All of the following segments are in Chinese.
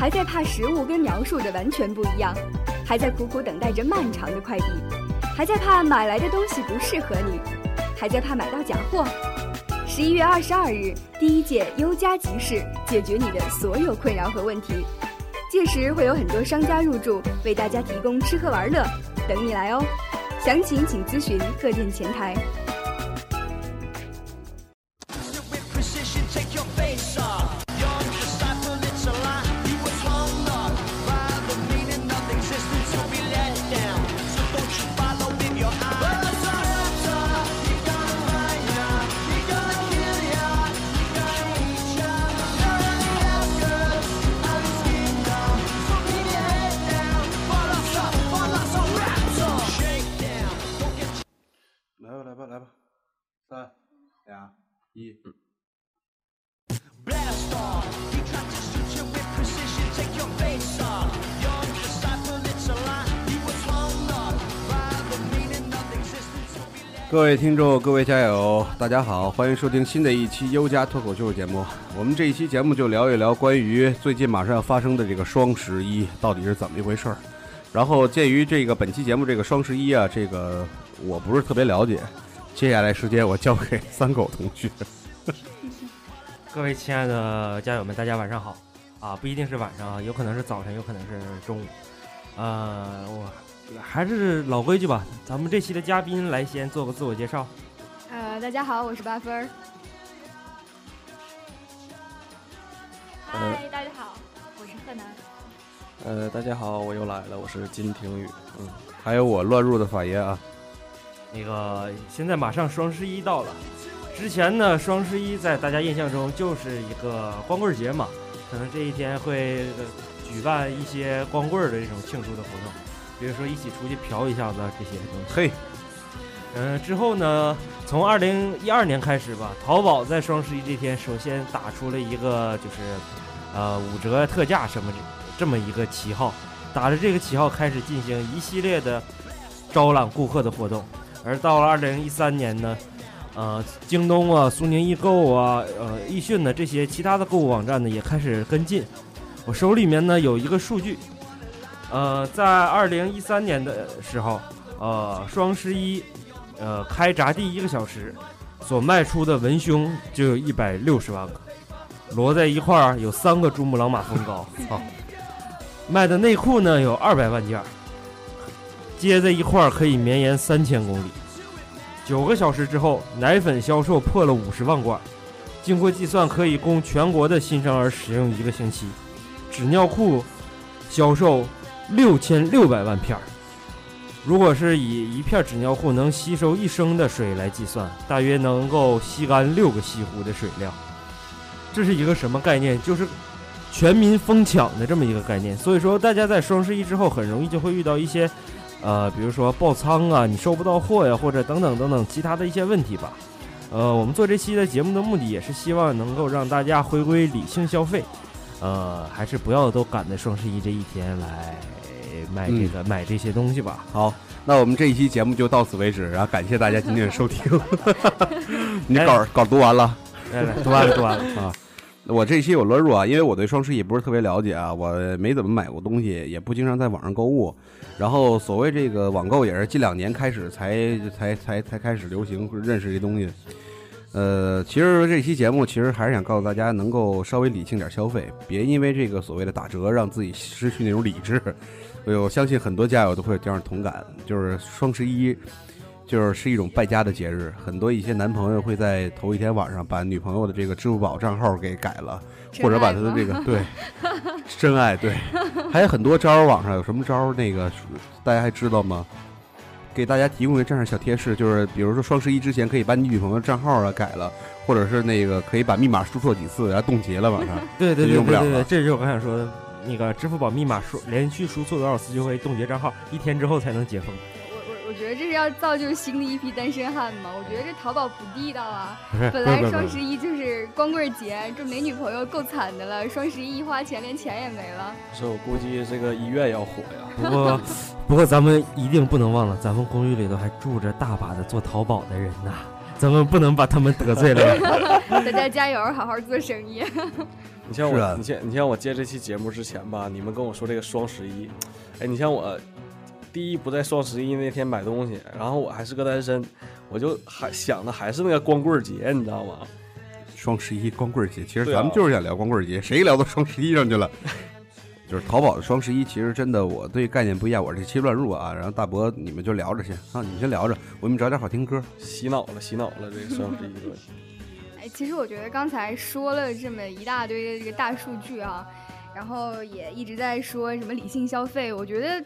还在怕食物跟描述的完全不一样，还在苦苦等待着漫长的快递，还在怕买来的东西不适合你，还在怕买到假货。十一月二十二日，第一届优家集市解决你的所有困扰和问题，届时会有很多商家入驻，为大家提供吃喝玩乐，等你来哦。详情请咨询各店前台。各位听众，各位家友，大家好，欢迎收听新的一期优家脱口秀节目。我们这一期节目就聊一聊关于最近马上要发生的这个双十一到底是怎么一回事儿。然后鉴于这个本期节目这个双十一啊，这个我不是特别了解，接下来时间我交给三狗同学。各位亲爱的家友们，大家晚上好啊！不一定是晚上啊，有可能是早晨，有可能是中午。呃，我。还是老规矩吧，咱们这期的嘉宾来先做个自我介绍。呃，大家好，我是八分儿。嗨，大家好，我是贺楠。呃，大家好，我又来了，我是金庭宇。嗯，还有我乱入的法爷啊。那个，现在马上双十一到了，之前呢，双十一在大家印象中就是一个光棍节嘛，可能这一天会举办一些光棍的这种庆祝的活动。比如说一起出去嫖一下子这些东西。嘿，嗯，之后呢，从二零一二年开始吧，淘宝在双十一这天首先打出了一个就是，呃，五折特价什么这么一个旗号，打着这个旗号开始进行一系列的招揽顾客的活动。而到了二零一三年呢，呃，京东啊、苏宁易购啊、呃、易迅呢这些其他的购物网站呢也开始跟进。我手里面呢有一个数据。呃，在二零一三年的时候，呃，双十一，呃，开闸第一个小时，所卖出的文胸就有一百六十万个，摞在一块儿有三个珠穆朗玛峰高。操，卖的内裤呢有二百万件，接在一块儿可以绵延三千公里。九个小时之后，奶粉销售破了五十万罐，经过计算可以供全国的新生儿使用一个星期。纸尿裤销售。六千六百万片儿，如果是以一片纸尿裤能吸收一升的水来计算，大约能够吸干六个西湖的水量。这是一个什么概念？就是全民疯抢的这么一个概念。所以说，大家在双十一之后很容易就会遇到一些，呃，比如说爆仓啊，你收不到货呀，或者等等等等其他的一些问题吧。呃，我们做这期的节目的目的也是希望能够让大家回归理性消费，呃，还是不要都赶在双十一这一天来。买这个买这些东西吧。好，那我们这一期节目就到此为止，然后感谢大家今天的收听。你稿稿读完了？读完了，读完了啊！我这期有乱入啊，因为我对双十一不是特别了解啊，我没怎么买过东西，也不经常在网上购物。然后所谓这个网购也是近两年开始才才才才开始流行，认识这东西。呃，其实这期节目其实还是想告诉大家，能够稍微理性点消费，别因为这个所谓的打折让自己失去那种理智。我相信很多家友都会有这样的同感，就是双十一，就是是一种败家的节日。很多一些男朋友会在头一天晚上把女朋友的这个支付宝账号给改了，或者把他的这个对真爱对，还有很多招儿。网上有什么招儿？那个大家还知道吗？给大家提供一个这样小贴士，就是比如说双十一之前可以把你女朋友账号啊改了，或者是那个可以把密码输错几次，然后冻结了晚上，对对对对对，这就是我刚想说的。那个支付宝密码输连续输错多少次就会冻结账号，一天之后才能解封。我我我觉得这是要造就新的一批单身汉吗？我觉得这淘宝不地道啊！本来双十一就是光棍节，这没女朋友够惨的了。双十一一花钱，连钱也没了。所以我估计这个医院要火呀。不过，不过咱们一定不能忘了，咱们公寓里头还住着大把的做淘宝的人呐。咱们不能把他们得罪了。大家加油，好好做生意。你像我，啊你像你像我接这期节目之前吧，你们跟我说这个双十一，哎，你像我第一不在双十一那天买东西，然后我还是个单身，我就还想的还是那个光棍节，你知道吗？双十一光棍节，其实咱们就是想聊光棍节，谁聊到双十一上去了？就是淘宝的双十一，其实真的我对概念不一样，我这期乱入啊。然后大伯你们就聊着先啊，你们先聊着，我给你们找点好听歌。洗脑了，洗脑了，这个双十一其实我觉得刚才说了这么一大堆的这个大数据啊，然后也一直在说什么理性消费，我觉得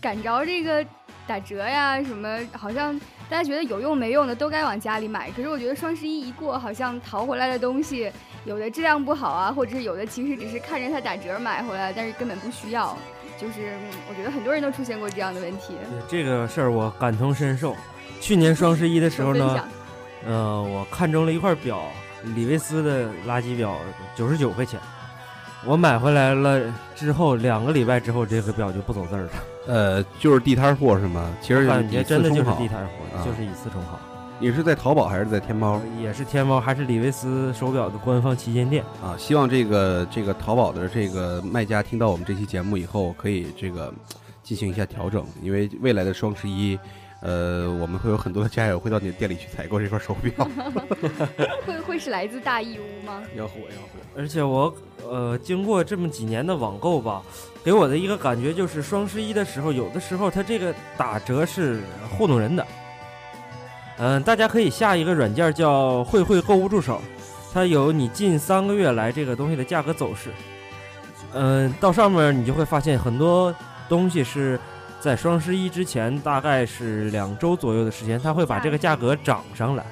赶着这个打折呀什么，好像大家觉得有用没用的都该往家里买。可是我觉得双十一一过，好像淘回来的东西有的质量不好啊，或者是有的其实只是看着它打折买回来，但是根本不需要。就是嗯我觉得很多人都出现过这样的问题。这个事儿我感同身受。去年双十一的时候呢，呃，我看中了一块表，李维斯的垃圾表，九十九块钱。我买回来了之后，两个礼拜之后，这个表就不走字儿了。呃，就是地摊货是吗？其实感觉真的就是地地。摊货，啊就是以次充好。你是在淘宝还是在天猫也是天猫还是李维斯手表的官方旗舰店。啊？希望这个这个淘宝的这个卖家听到我们这期节目以后，可以这个进行一下调整，因为未来的双十一，呃，我们会有很多的家友会到你的店里去采购这块手表。会会是来自大义乌吗？要火要火，而且我呃，经过这么几年的网购吧，给我的一个感觉就是，双十一的时候，有的时候它这个打折是糊弄人的。嗯、大家可以下一个软件叫慧慧购物助手，它有你近三个月来这个东西的价格走势。嗯、到上面你就会发现很多东西是在双十一之前，大概是两周左右的时间，它会把这个价格涨上来，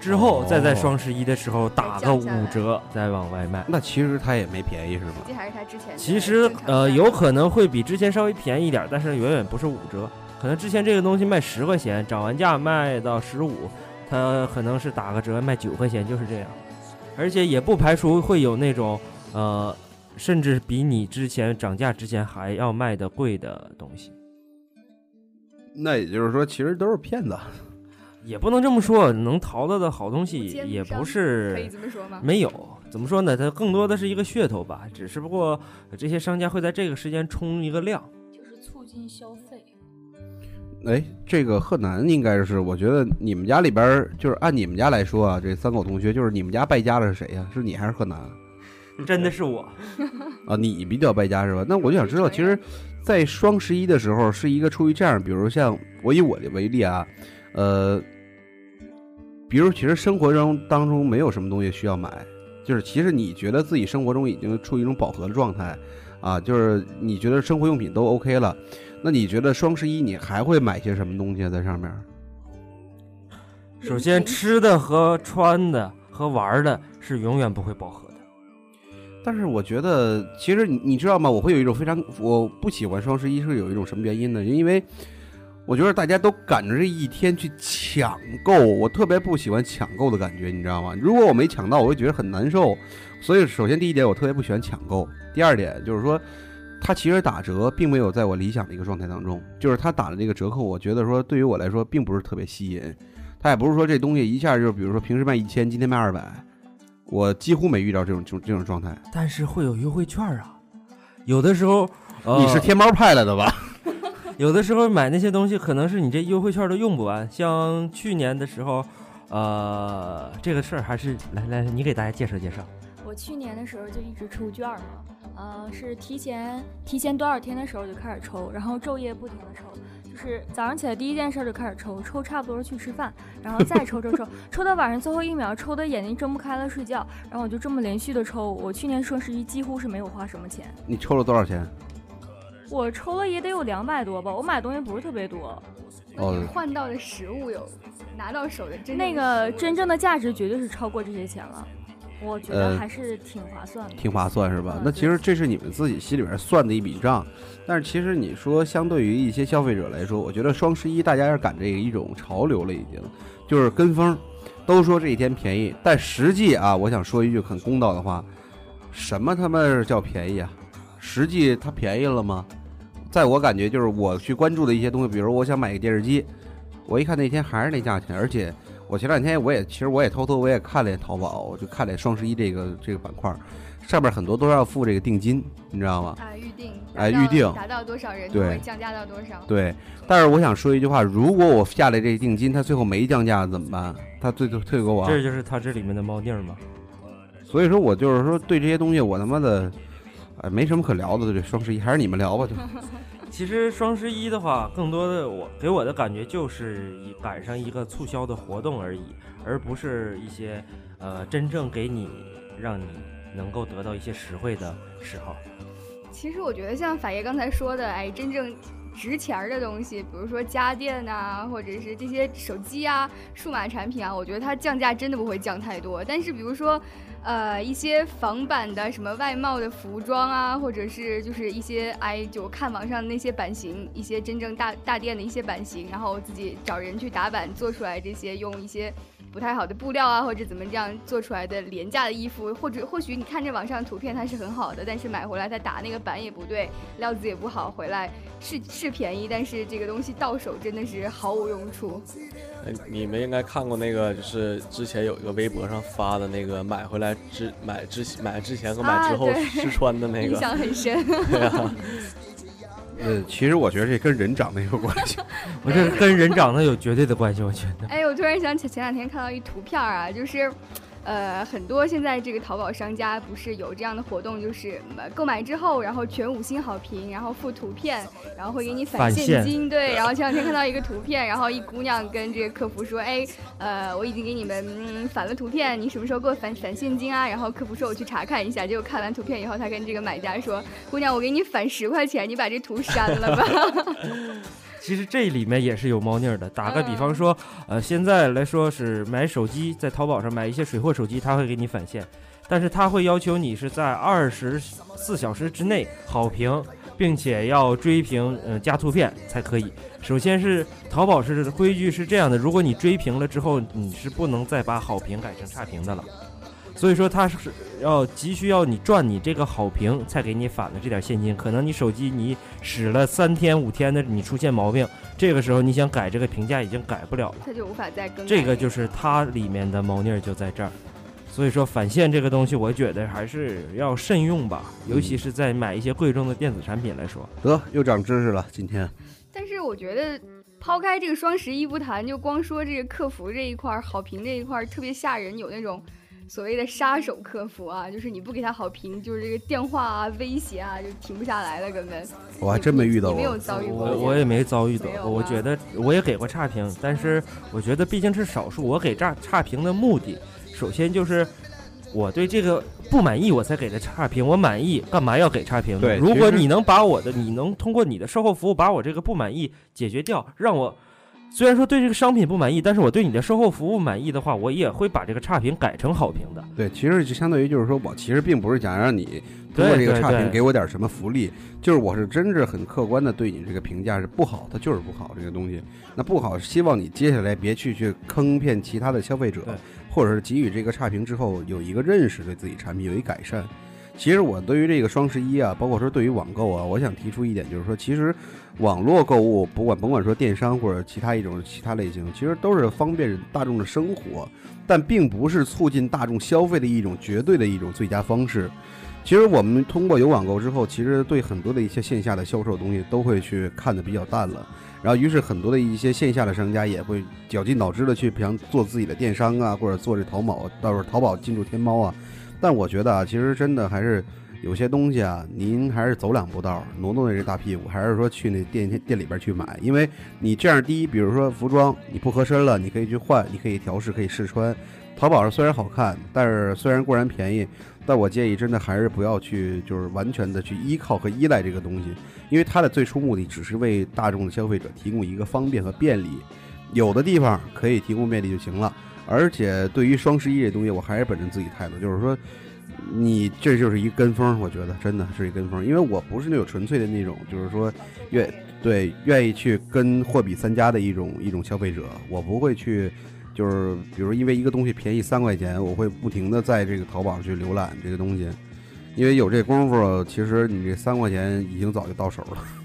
之后再在哦双十一的时候打个五折，再往外卖。那其实它也没便宜是吗？还是他之前其实呃有可能会比之前稍微便宜一点，但是远远不是五折。可能之前这个东西卖十块钱，涨完价卖到十五，它可能是打个折卖九块钱，就是这样。而且也不排除会有那种呃，甚至比你之前涨价之前还要卖的贵的东西。那也就是说，其实都是骗子。也不能这么说，能淘到的好东西也不是可以是这么说吗？没有。怎么说呢？它更多的是一个噱头吧，只是不过这些商家会在这个时间冲一个量。就是促进消费。哎，这个贺南应该是，我觉得你们家里边就是按你们家来说啊，这三狗同学就是你们家败家的是谁呀、是你还是贺南真的是我，啊？你比较败家是吧？那我就想知道，其实，在双十一的时候是一个出于这样，比如像我以我的为例啊，呃，比如其实生活中当中没有什么东西需要买，就是其实你觉得自己生活中已经处于一种饱和的状态啊，就是你觉得生活用品都 OK 了，那你觉得双十一你还会买些什么东西啊在上面？首先吃的和穿的和玩的是永远不会饱和的。但是我觉得，其实你你知道吗？我会有一种非常我不喜欢双十一是有一种什么原因呢？因为我觉得大家都赶着这一天去抢购，我特别不喜欢抢购的感觉，你知道吗？如果我没抢到，我会觉得很难受。所以，首先第一点，我特别不喜欢抢购；第二点就是说，它其实打折并没有在我理想的一个状态当中，就是它打的这个折扣，我觉得说对于我来说并不是特别吸引。它也不是说这东西一下就，比如说平时卖一千，今天卖二百，我几乎没遇到这种这种这种状态。但是会有优惠券啊，有的时候，呃、你是天猫派来的吧？有的时候买那些东西，可能是你这优惠券都用不完。像去年的时候，呃，这个事儿还是来来，你给大家介绍介绍。我去年的时候就一直抽券儿嘛，呃，是提前提前多少天的时候就开始抽，然后昼夜不停的抽，就是早上起来第一件事就开始抽，抽差不多去吃饭，然后再抽抽抽，抽到晚上最后一秒，抽的眼睛睁不开了睡觉，然后我就这么连续的抽。我去年双十一几乎是没有花什么钱，你抽了多少钱？我抽了也得有两百多吧，我买东西不是特别多，那你哦换到的食物有拿到手的真那个真正的价值绝对是超过这些钱了，我觉得呃还是挺划算的。挺划算是吧嗯？那其实这是你们自己心里边算的一笔账，但是其实你说相对于一些消费者来说，我觉得双十一大家是赶这一种潮流了，已经就是跟风，都说这一天便宜，但实际啊，我想说一句很公道的话，什么他妈叫便宜啊？实际它便宜了吗？在我感觉，就是我去关注的一些东西，比如我想买个电视机，我一看那天还是那价钱，而且我前两天我也其实我也偷偷我也看了淘宝，我就看了双十一这个这个板块，上面很多都要付这个定金，你知道吗？啊，预定，哎预定达到多少人就对会降价到多少。对，但是我想说一句话，如果我下来这定金，他最后没降价怎么办？他最后退给我啊，这就是它这里面的猫腻儿嘛。所以说我就是说对这些东西我他妈的，哎，没什么可聊的。这双十一，还是你们聊吧，就 其实双十一的话，更多的我给我的感觉就是一赶上一个促销的活动而已，而不是一些呃真正给你让你能够得到一些实惠的时候。其实我觉得像法爷刚才说的，哎，真正值钱的东西，比如说家电呐、或者是这些手机啊、数码产品啊，我觉得它降价真的不会降太多。但是比如说，呃，一些仿版的什么外贸的服装啊，或者是就是一些哎，就看网上那些版型，一些真正大大店的一些版型，然后自己找人去打版做出来这些，用一些。不太好的布料啊，或者怎么这样做出来的廉价的衣服，或者或许你看着网上图片它是很好的，但是买回来它打那个版也不对，料子也不好，回来是是便宜，但是这个东西到手真的是毫无用处。哎你们应该看过那个，就是之前有一个微博上发的那个买回来之买之买之前和买之后试穿的那个 印个，象很深。对啊，呃，其实我觉得这跟人长得有关系。我这跟人长得有绝对的关系，我觉得。哎，我突然想起前两天看到一图片啊，就是，呃，很多现在这个淘宝商家不是有这样的活动，就是呃购买之后，然后全五星好评，然后附图片，然后会给你返返现现金。对，然后前两天看到一个图片，然后一姑娘跟这个客服说，哎，呃，我已经给你们嗯返了图片，你什么时候给我返返现金啊？然后客服说我去查看一下，结果看完图片以后，他跟这个买家说，姑娘，我给你返十块钱，你把这图删了吧。其实这里面也是有猫腻儿的。打个比嗯方说，呃，现在来说是买手机，在淘宝上买一些水货手机，它会给你返现，但是它会要求你是在二十四小时之内好评，并且要追评，呃，加图片才可以。首先是淘宝是规矩是这样的，如果你追评了之后，你是不能再把好评改成差评的了。所以说它是要急需要你赚你这个好评才给你返的这点现金，可能你手机你使了三天五天的，你出现毛病，这个时候你想改这个评价已经改不了了，他就无法再更改。这个就是它里面的猫腻儿就在这儿。所以说返现这个东西，我觉得还是要慎用吧，尤其是在买一些贵重的电子产品来说。得又长知识了，今天但是我觉得，抛开这个双十一不谈，就光说这个客服这一块儿、好评这一块儿特别吓人，有那种所谓的杀手客服啊，就是你不给他好评，就是这个电话啊、威胁啊，就停不下来了，根本。我还真没遇到你没有过。遭遇过？我我也没遭遇到过，我觉得我也给过差评，但是我觉得毕竟是少数。我给差差评的目的，首先就是我对这个不满意，我才给的差评。我满意，干嘛要给差评呢？对如果你能把我的，你能通过你的售后服务把我这个不满意解决掉，让我虽然说对这个商品不满意，但是我对你的售后服务满意的话，我也会把这个差评改成好评的。对，其实就相当于就是说我其实并不是想让你通过这个差评给我点什么福利，就是我是真是很客观的对你这个评价是不好，它就是不好这个东西。那不好，希望你接下来别去去坑骗其他的消费者，或者是给予这个差评之后有一个认识，对自己产品有一改善。其实我对于这个双十一啊，包括说对于网购啊，我想提出一点，就是说，其实网络购物，不管甭管说电商或者其他一种其他类型，其实都是方便大众的生活，但并不是促进大众消费的一种绝对的一种最佳方式。其实我们通过有网购之后，其实对很多的一些线下的销售东西都会去看得比较淡了。然后，于是很多的一些线下的商家也会绞尽脑汁的去想做自己的电商啊，或者做这淘宝，到时候淘宝进驻天猫啊。但我觉得啊，其实真的还是有些东西啊，您还是走两步道，挪挪那这大屁股，还是说去那店店里边去买，因为你这样，第一，比如说服装你不合身了，你可以去换，你可以调试，可以试穿。淘宝上虽然好看，但是虽然固然便宜，但我建议真的还是不要去，就是完全的去依靠和依赖这个东西，因为它的最初目的只是为大众的消费者提供一个方便和便利，有的地方可以提供便利就行了。而且对于双十一这东西，我还是本着自己态度，就是说，你这就是一跟风，我觉得真的是一跟风，因为我不是那种纯粹的那种，就是说愿对愿意去跟货比三家的一种一种消费者，我不会去，就是比如因为一个东西便宜三块钱，我会不停的在这个淘宝去浏览这个东西，因为有这功夫，其实你这三块钱已经早就到手了。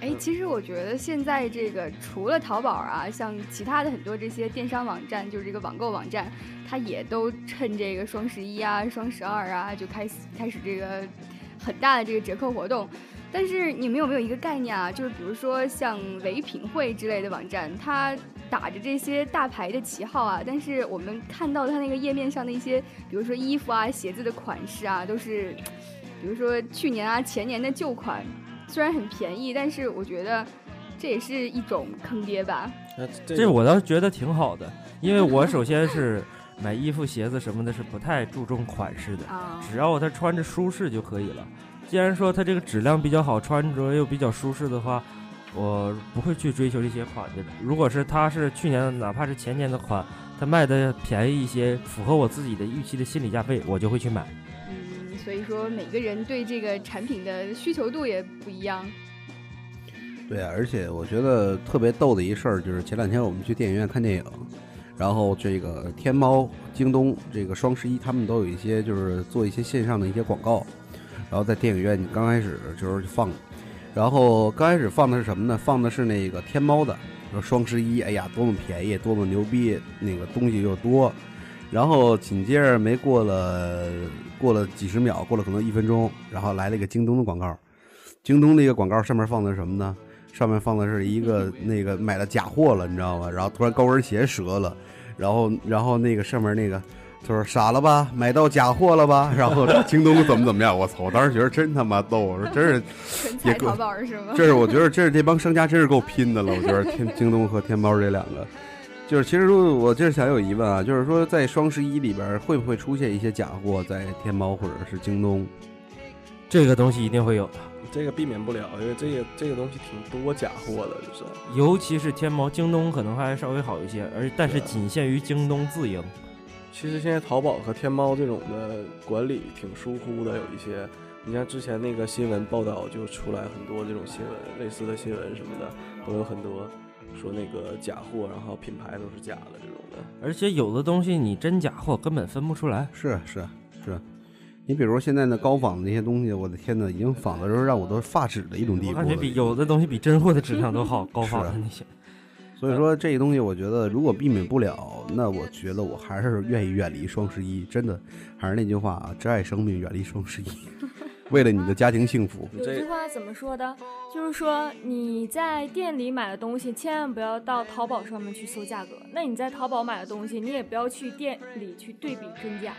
哎，其实我觉得现在这个除了淘宝啊，像其他的很多这些电商网站，就是这个网购网站，它也都趁这个双十一啊、双十二啊，就开始开始这个很大的这个折扣活动。但是你们有没有一个概念啊？就是比如说像唯品会之类的网站，它打着这些大牌的旗号啊，但是我们看到它那个页面上的一些，比如说衣服啊、鞋子的款式啊，都是，比如说去年啊、前年的旧款。虽然很便宜，但是我觉得这也是一种坑爹吧。这我倒是觉得挺好的，因为我首先是买衣服、鞋子什么的，是不太注重款式的，只要它穿着舒适就可以了。既然说它这个质量比较好，穿着又比较舒适的话，我不会去追求这些款的。如果是它是去年的哪怕是前年的款，它卖的便宜一些，符合我自己的预期的心理价位，我就会去买。所以说，每个人对这个产品的需求度也不一样。对啊，而且我觉得特别逗的一事儿就是前两天我们去电影院看电影，然后这个天猫、京东这个双十一他们都有一些就是做一些线上的一些广告，然后在电影院刚开始就是放，然后刚开始放的是什么呢？放的是那个天猫的，说双十一，哎呀多么便宜，多么牛逼，那个东西又多。然后紧接着没过了，过了几十秒，过了可能一分钟，然后来了一个京东的广告。京东那个广告上面放的什么呢？上面放的是一个 那个买了假货了，你知道吗？然后突然高跟鞋折了，然后然后那个上面那个他说傻了吧，买到假货了吧？然后京东怎么怎么样？我操！我当时觉得真他妈逗，我说真是 纯彩淘宝是吗？这是我觉得这是这帮商家真是够拼的了。我觉得天京东和天猫这两个。就是其实我就是想有疑问啊，就是说在双十一里边会不会出现一些假货在天猫或者是京东？这个东西一定会有的，这个避免不了，因为这个这个东西挺多假货的，就是尤其是天猫、京东可能还稍微好一些，而但是仅限于京东自营。其实现在淘宝和天猫这种的管理挺疏忽的，有一些，你像之前那个新闻报道就出来很多这种新闻，类似的新闻什么的都有很多。说那个假货，然后品牌都是假的这种的，而且有的东西你真假货根本分不出来。是是是，你比如现在那高仿的那些东西，我的天哪，已经仿的时候让我都发指的一种地步。感觉比有的东西比真货的质量都好，高仿的那些。所以说这个东西，我觉得如果避免不了，那我觉得我还是愿意远离双十一。真的，还是那句话啊，珍爱生命，远离双十一。为了你的家庭幸福，有句话怎么说的？就是说你在店里买的东西，千万不要到淘宝上面去搜价格。那你在淘宝买的东西，你也不要去店里去对比真假。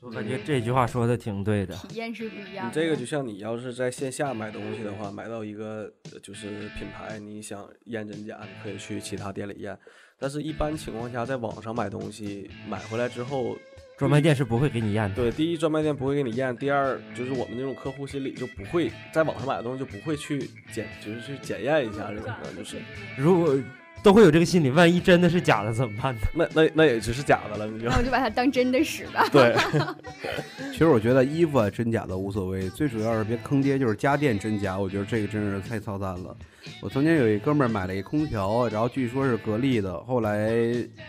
我感觉这句话说的挺对的，体验是不一样。你这个就像你要是在线下买东西的话，买到一个就是品牌，你想验真假，你可以去其他店里验。但是，一般情况下，在网上买东西，买回来之后。专卖店是不会给你验的。对，第一，专卖店不会给你验；第二，就是我们这种客户心里就不会在网上买的东西就不会去检，就是去检验一下这种的。就是，如果都会有这个心理，万一真的是假的怎么办呢？那那那也只是假的了，你就那我就把它当真的使吧。对，其实我觉得衣服啊真假的无所谓，最主要是别坑爹，就是家电真假，我觉得这个真是太操蛋了。我曾经有一哥们儿买了一空调，然后据说是格力的，后来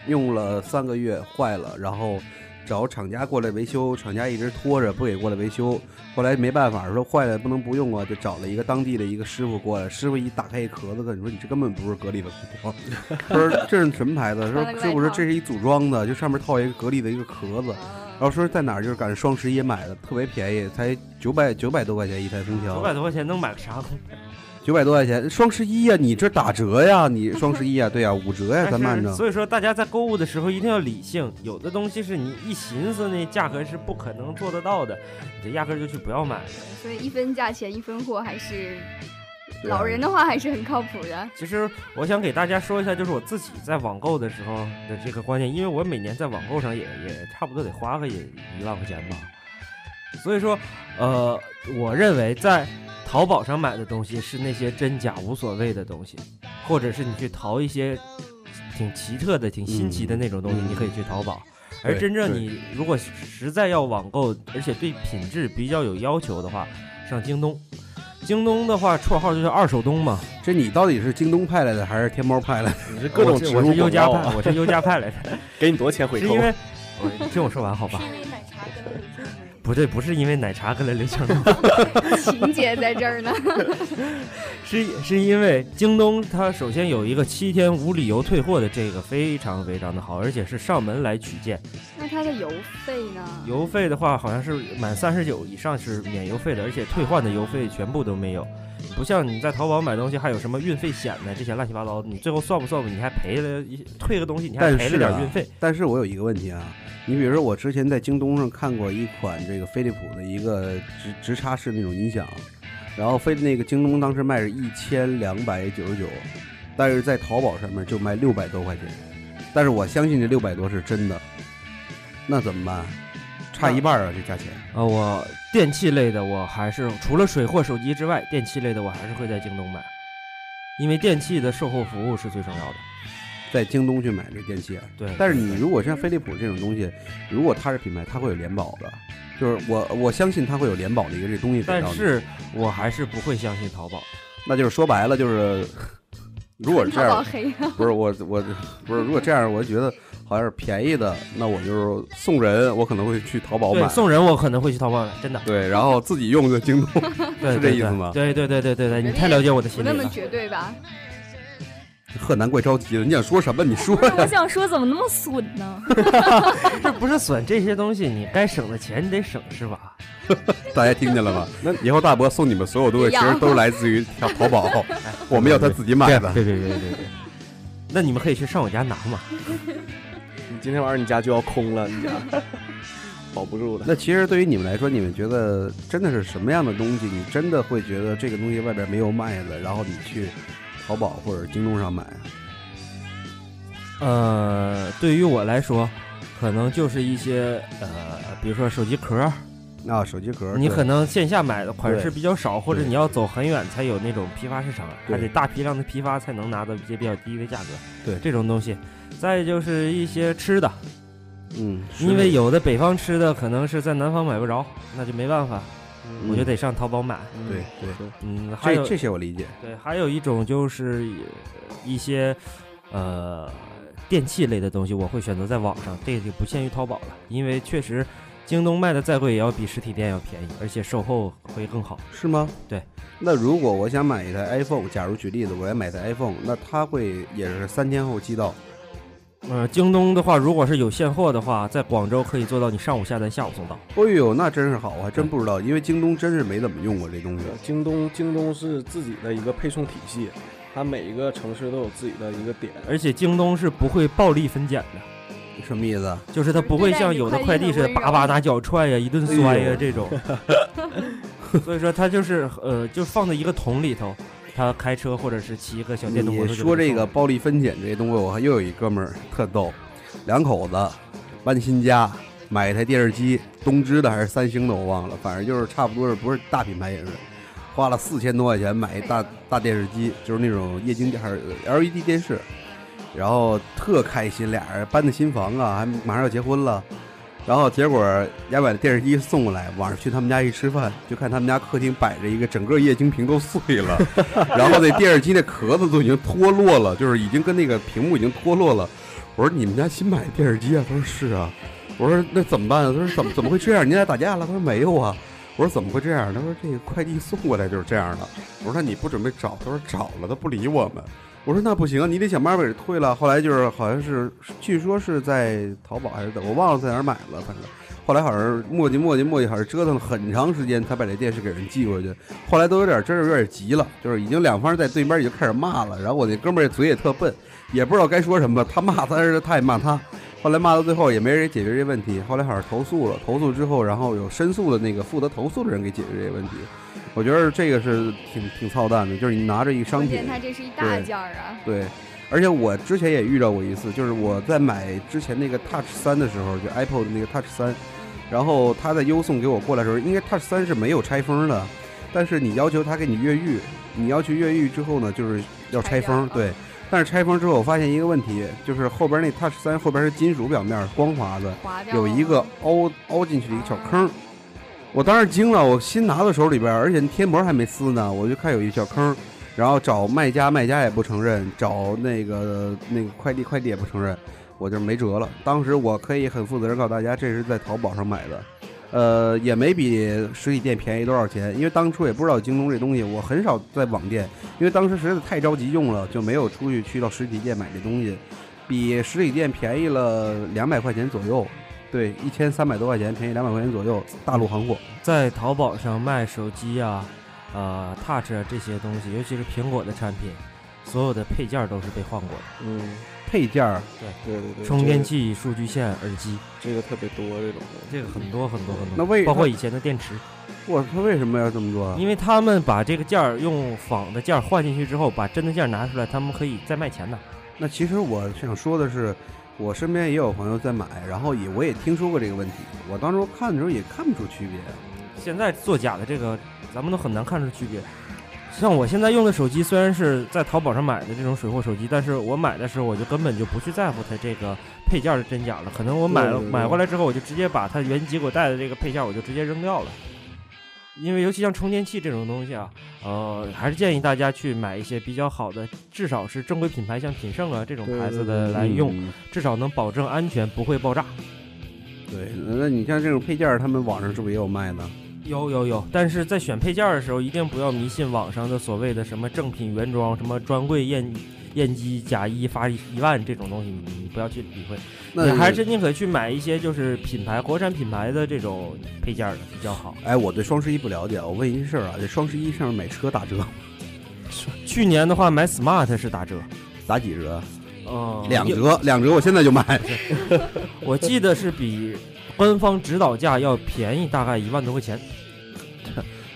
用了三个月坏了，然后。找厂家过来维修，厂家一直拖着不给过来维修。后来没办法，说坏了不能不用啊，就找了一个当地的一个师傅过来。师傅一打开一壳子，跟你说：“你这根本不是格力的空调。”他说：“这是什么牌子？”说：“师傅说这是一组装的，就上面套一个格力的一个壳子。”然后说在哪儿？就是赶上双十一买的，特别便宜，才九百九百多块钱一台空调。九百多块钱能买个啥空调？九百多块钱，双十一呀，你这打折呀，你双十一呀，对呀，五折呀，咱们按照。所以说，大家在购物的时候一定要理性，有的东西是你一寻思那价格是不可能做得到的，你这压根就去不要买。所以一分价钱一分货，还是老人的话还是很靠谱的。其实我想给大家说一下，就是我自己在网购的时候的这个观念，因为我每年在网购上也也差不多得花个也一万块钱吧，所以说，呃，我认为在。淘宝上买的东西是那些真假无所谓的东西，或者是你去淘一些挺奇特的、挺新奇的那种东西，你可以去淘宝。而真正你如果实在要网购，而且对品质比较有要求的话，上京东。京东的话，绰号就叫二手东嘛。这你到底是京东派来的还是天猫派来的？你是各种我是优家派，我是优家派来的。给你多少钱回扣？是因为，听我说完好吧。不对，不是因为奶茶跟了刘强东，情节在这儿呢。是是因为京东它首先有一个七天无理由退货的这个非常非常的好，而且是上门来取件。那它的邮费呢？邮费的话，好像是满三十九以上是免邮费的，而且退换的邮费全部都没有。不像你在淘宝买东西，还有什么运费险呢？这些乱七八糟的，你最后算不算吧？你还赔了一退个东西，你还赔了点运费。但是我有一个问题啊，你比如说我之前在京东上看过一款这个飞利浦的一个直直插式那种音响，然后飞那个京东当时卖是一千两百九十九，但是在淘宝上面就卖六百多块钱，但是我相信这六百多是真的，那怎么办？差一半啊，这价钱。呃，我电器类的我还是除了水货手机之外，电器类的我还是会在京东买，因为电器的售后服务是最重要的。在京东去买这电器啊，对，但是你如果像飞利浦这种东西，如果它是品牌，它会有联保的，就是我我相信它会有联保的一个这东西。但是我还是不会相信淘宝。那就是说白了就是，如果是这样！不是我我不是如果这样，我就觉得好像是便宜的，那我就是送人，我可能会去淘宝，买。送人我可能会去淘宝买，真的。对，然后自己用就京东。对，是这意思吗对对对对对对，你太了解我的不那么心理了。绝对吧？贺南怪着急了，你想说什么？你说呀。我想说，怎么那么损呢？这不是损这些东西，你该省的钱你得省是吧？大家听见了吗？那以后大伯送你们所有东西，其实都来自于淘淘宝，我们要他自己买的。对对对对对对。那你们可以去上我家拿嘛。你今天晚上你家就要空了，你家保不住了。那其实对于你们来说，你们觉得真的是什么样的东西？你真的会觉得这个东西外边没有卖的，然后你去淘宝或者京东上买？呃，对于我来说，可能就是一些呃，比如说手机壳儿，啊，手机壳，你可能线下买的款式比较少，或者你要走很远才有那种批发市场，还得大批量的批发才能拿到一些比较低的价格。对这种东西，再就是一些吃的，嗯，因为有的北方吃的可能是在南方买不着，那就没办法，嗯我就得上淘宝买。对对，嗯，还有这这些我理解。对，还有一种就是呃一些呃电器类的东西，我会选择在网上，这个就不限于淘宝了，因为确实京东卖的再贵也要比实体店要便宜，而且售后会更好。是吗？对。那如果我想买一台 iPhone，假如举例子，我要买台 iPhone，那它会也是三天后寄到。呃，京东的话，如果是有现货的话，在广州可以做到你上午下单，下午送到。哦呦，那真是好，我还真不知道，因为京东真是没怎么用过这东西。京东京东是自己的一个配送体系，它每一个城市都有自己的一个点。而且京东是不会暴力分拣的，什么意思？就是它不会像有的快递似的叭叭拿脚踹呀、一顿摔呀、哎这种。所以说它就是呃，就放在一个桶里头，他开车或者是骑一个小电动摩你托说这个暴力分拣这些东西，我还又有一哥们儿特逗，两口子搬新家，买一台电视机，东芝的还是三星的我忘了，反正就是差不多是不是大品牌也是，花了四千多块钱买一大大电视机，就是那种液晶还是 LED 电视，然后特开心，俩人搬的新房啊，还马上要结婚了。然后结果家把电视机送过来，晚上去他们家一吃饭，就看他们家客厅摆着一个整个液晶屏都碎了，然后那电视机那壳子都已经脱落了，就是已经跟那个屏幕已经脱落了。我说你们家新买的电视机啊？他说是啊。我说那怎么办啊？他说怎么怎么会这样？你俩打架了？他说没有啊。我说怎么会这样？他说这个快递送过来就是这样的。我说那你不准备找？他说找了，他不理我们。我说那不行，你得想办法给退了。后来就是好像是，据说是在淘宝还是在，我忘了在哪儿买了，反正后来好像是磨叽磨叽磨叽，好像折腾了很长时间才把这电视给人寄过去。后来都有点真是有点急了，就是已经两方在对面已经开始骂了。然后我那哥们儿嘴也特笨，也不知道该说什么，他骂他，是他也骂他。后来骂到最后也没人解决这问题，后来好像投诉了，投诉之后，然后有申诉的那个负责投诉的人给解决这个问题。我觉得这个是挺挺操蛋的，就是你拿着一个商品它这是一大件儿啊！对，而且我之前也遇到过一次，就是我在买之前那个 Touch 三的时候，就 Apple 的那个 Touch 三，然后他在邮送给我过来的时候，应该 Touch 三是没有拆封的，但是你要求他给你越狱，你要去越狱之后呢，就是要拆封，对。但是拆封之后，我发现一个问题，就是后边那 Touch 三后边是金属表面，光滑的，有一个凹凹进去的一个小坑儿。我当时惊了，我新拿到手里边，而且贴膜还没撕呢，我就看有一小坑，然后找卖家，卖家也不承认，找那个那个快递，快递也不承认，我就没辙了。当时我可以很负责任告诉大家，这是在淘宝上买的，呃，也没比实体店便宜多少钱。因为当初也不知道京东这东西，我很少在网店，因为当时实在太着急用了，就没有出去去到实体店买这东西。比实体店便宜了两百块钱左右，对，一千三百多块钱，便宜两百块钱左右，大陆行货。在淘宝上卖手机啊、呃 Touch 啊这些东西，尤其是苹果的产品，所有的配件都是被换过的，嗯，配件儿，对对对，充电器、数据线、耳机，这个这个特别多这种的。这个很多很多很多。那为包括以前的电池，我他为什么要这么做啊？因为他们把这个件儿用仿的件儿换进去之后，把真的件儿拿出来，他们可以再卖钱的。那其实我想说的是，我身边也有朋友在买，然后也我也听说过这个问题。我当时看的时候也看不出区别。现在做假的这个，咱们都很难看出区别。像我现在用的手机，虽然是在淘宝上买的这种水货手机，但是我买的时候我就根本就不去在乎它这个配件的真假了。可能我买了买回来之后，我就直接把它原机给我带的这个配件，我就直接扔掉了。因为尤其像充电器这种东西啊，呃，还是建议大家去买一些比较好的，至少是正规品牌，像品胜啊这种牌子的来用，嗯至少能保证安全，不会爆炸。对，那你像这种配件，他们网上是不是也有卖的？有有有，但是在选配件的时候，一定不要迷信网上的所谓的什么正品原装、什么专柜验验机假一发一万这种东西，你你不要去理会。那你还是宁可去买一些就是品牌国产品牌的这种配件儿的比较好。哎，我对双十一不了解，我问一事儿啊，这双十一上面买车打折，去年的话买 smart 是打折，打几折？嗯，两折，两折，我现在就买。我记得是比官方指导价要便宜大概一万多块钱。